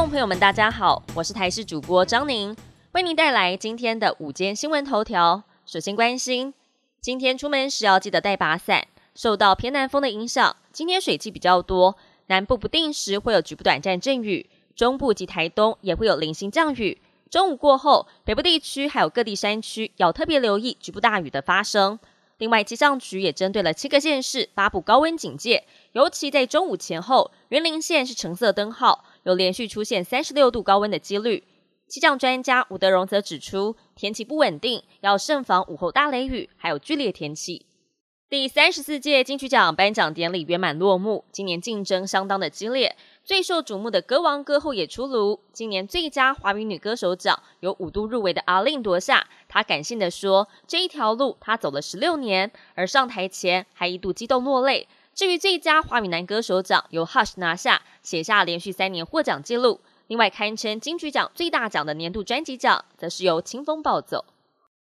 众朋友们，大家好，我是台视主播张宁，为您带来今天的午间新闻头条。首先关心，今天出门时要记得带把伞。受到偏南风的影响，今天水汽比较多，南部不定时会有局部短暂阵雨，中部及台东也会有零星降雨。中午过后，北部地区还有各地山区要特别留意局部大雨的发生。另外，气象局也针对了七个县市发布高温警戒，尤其在中午前后，云林县是橙色灯号，有连续出现三十六度高温的几率。气象专家吴德荣则指出，天气不稳定，要慎防午后大雷雨，还有剧烈天气。第三十四届金曲奖颁奖典礼圆满落幕，今年竞争相当的激烈，最受瞩目的歌王歌后也出炉。今年最佳华语女歌手奖由五度入围的阿令夺下。她感性的说：“这一条路她走了十六年，而上台前还一度激动落泪。”至于最佳华语男歌手奖由 Hush 拿下，写下连续三年获奖记录。另外，堪称金曲奖最大奖的年度专辑奖，则是由清风抱走。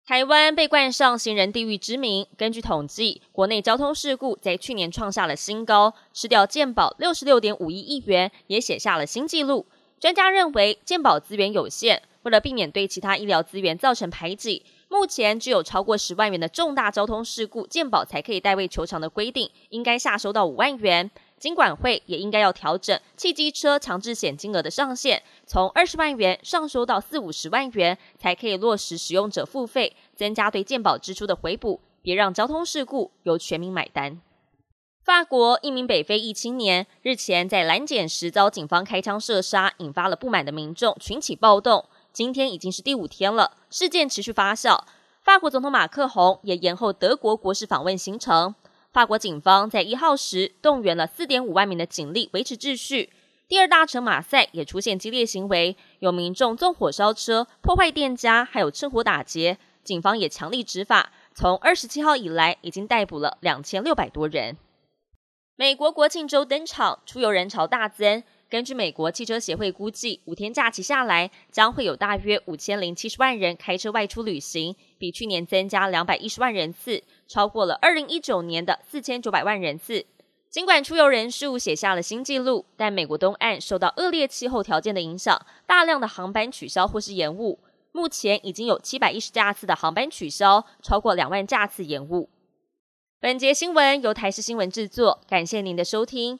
台湾被冠上“行人地狱”之名。根据统计，国内交通事故在去年创下了新高，失掉健保六十六点五亿亿元，也写下了新纪录。专家认为，健保资源有限，为了避免对其他医疗资源造成排挤，目前只有超过十万元的重大交通事故，健保才可以代位求偿的规定，应该下收到五万元。金管会也应该要调整汽机车强制险金额的上限，从二十万元上收到四五十万元，才可以落实使用者付费，增加对健保支出的回补，别让交通事故由全民买单。法国一名北非裔青年日前在拦检时遭警方开枪射杀，引发了不满的民众群起暴动。今天已经是第五天了，事件持续发酵。法国总统马克宏也延后德国国事访问行程。法国警方在一号时动员了四点五万名的警力维持秩序。第二大城马赛也出现激烈行为，有民众纵火烧车、破坏店家，还有趁火打劫。警方也强力执法，从二十七号以来已经逮捕了两千六百多人。美国国庆周登场，出游人潮大增。根据美国汽车协会估计，五天假期下来，将会有大约五千零七十万人开车外出旅行，比去年增加两百一十万人次，超过了二零一九年的四千九百万人次。尽管出游人数写下了新纪录，但美国东岸受到恶劣气候条件的影响，大量的航班取消或是延误。目前已经有七百一十架次的航班取消，超过两万架次延误。本节新闻由台视新闻制作，感谢您的收听。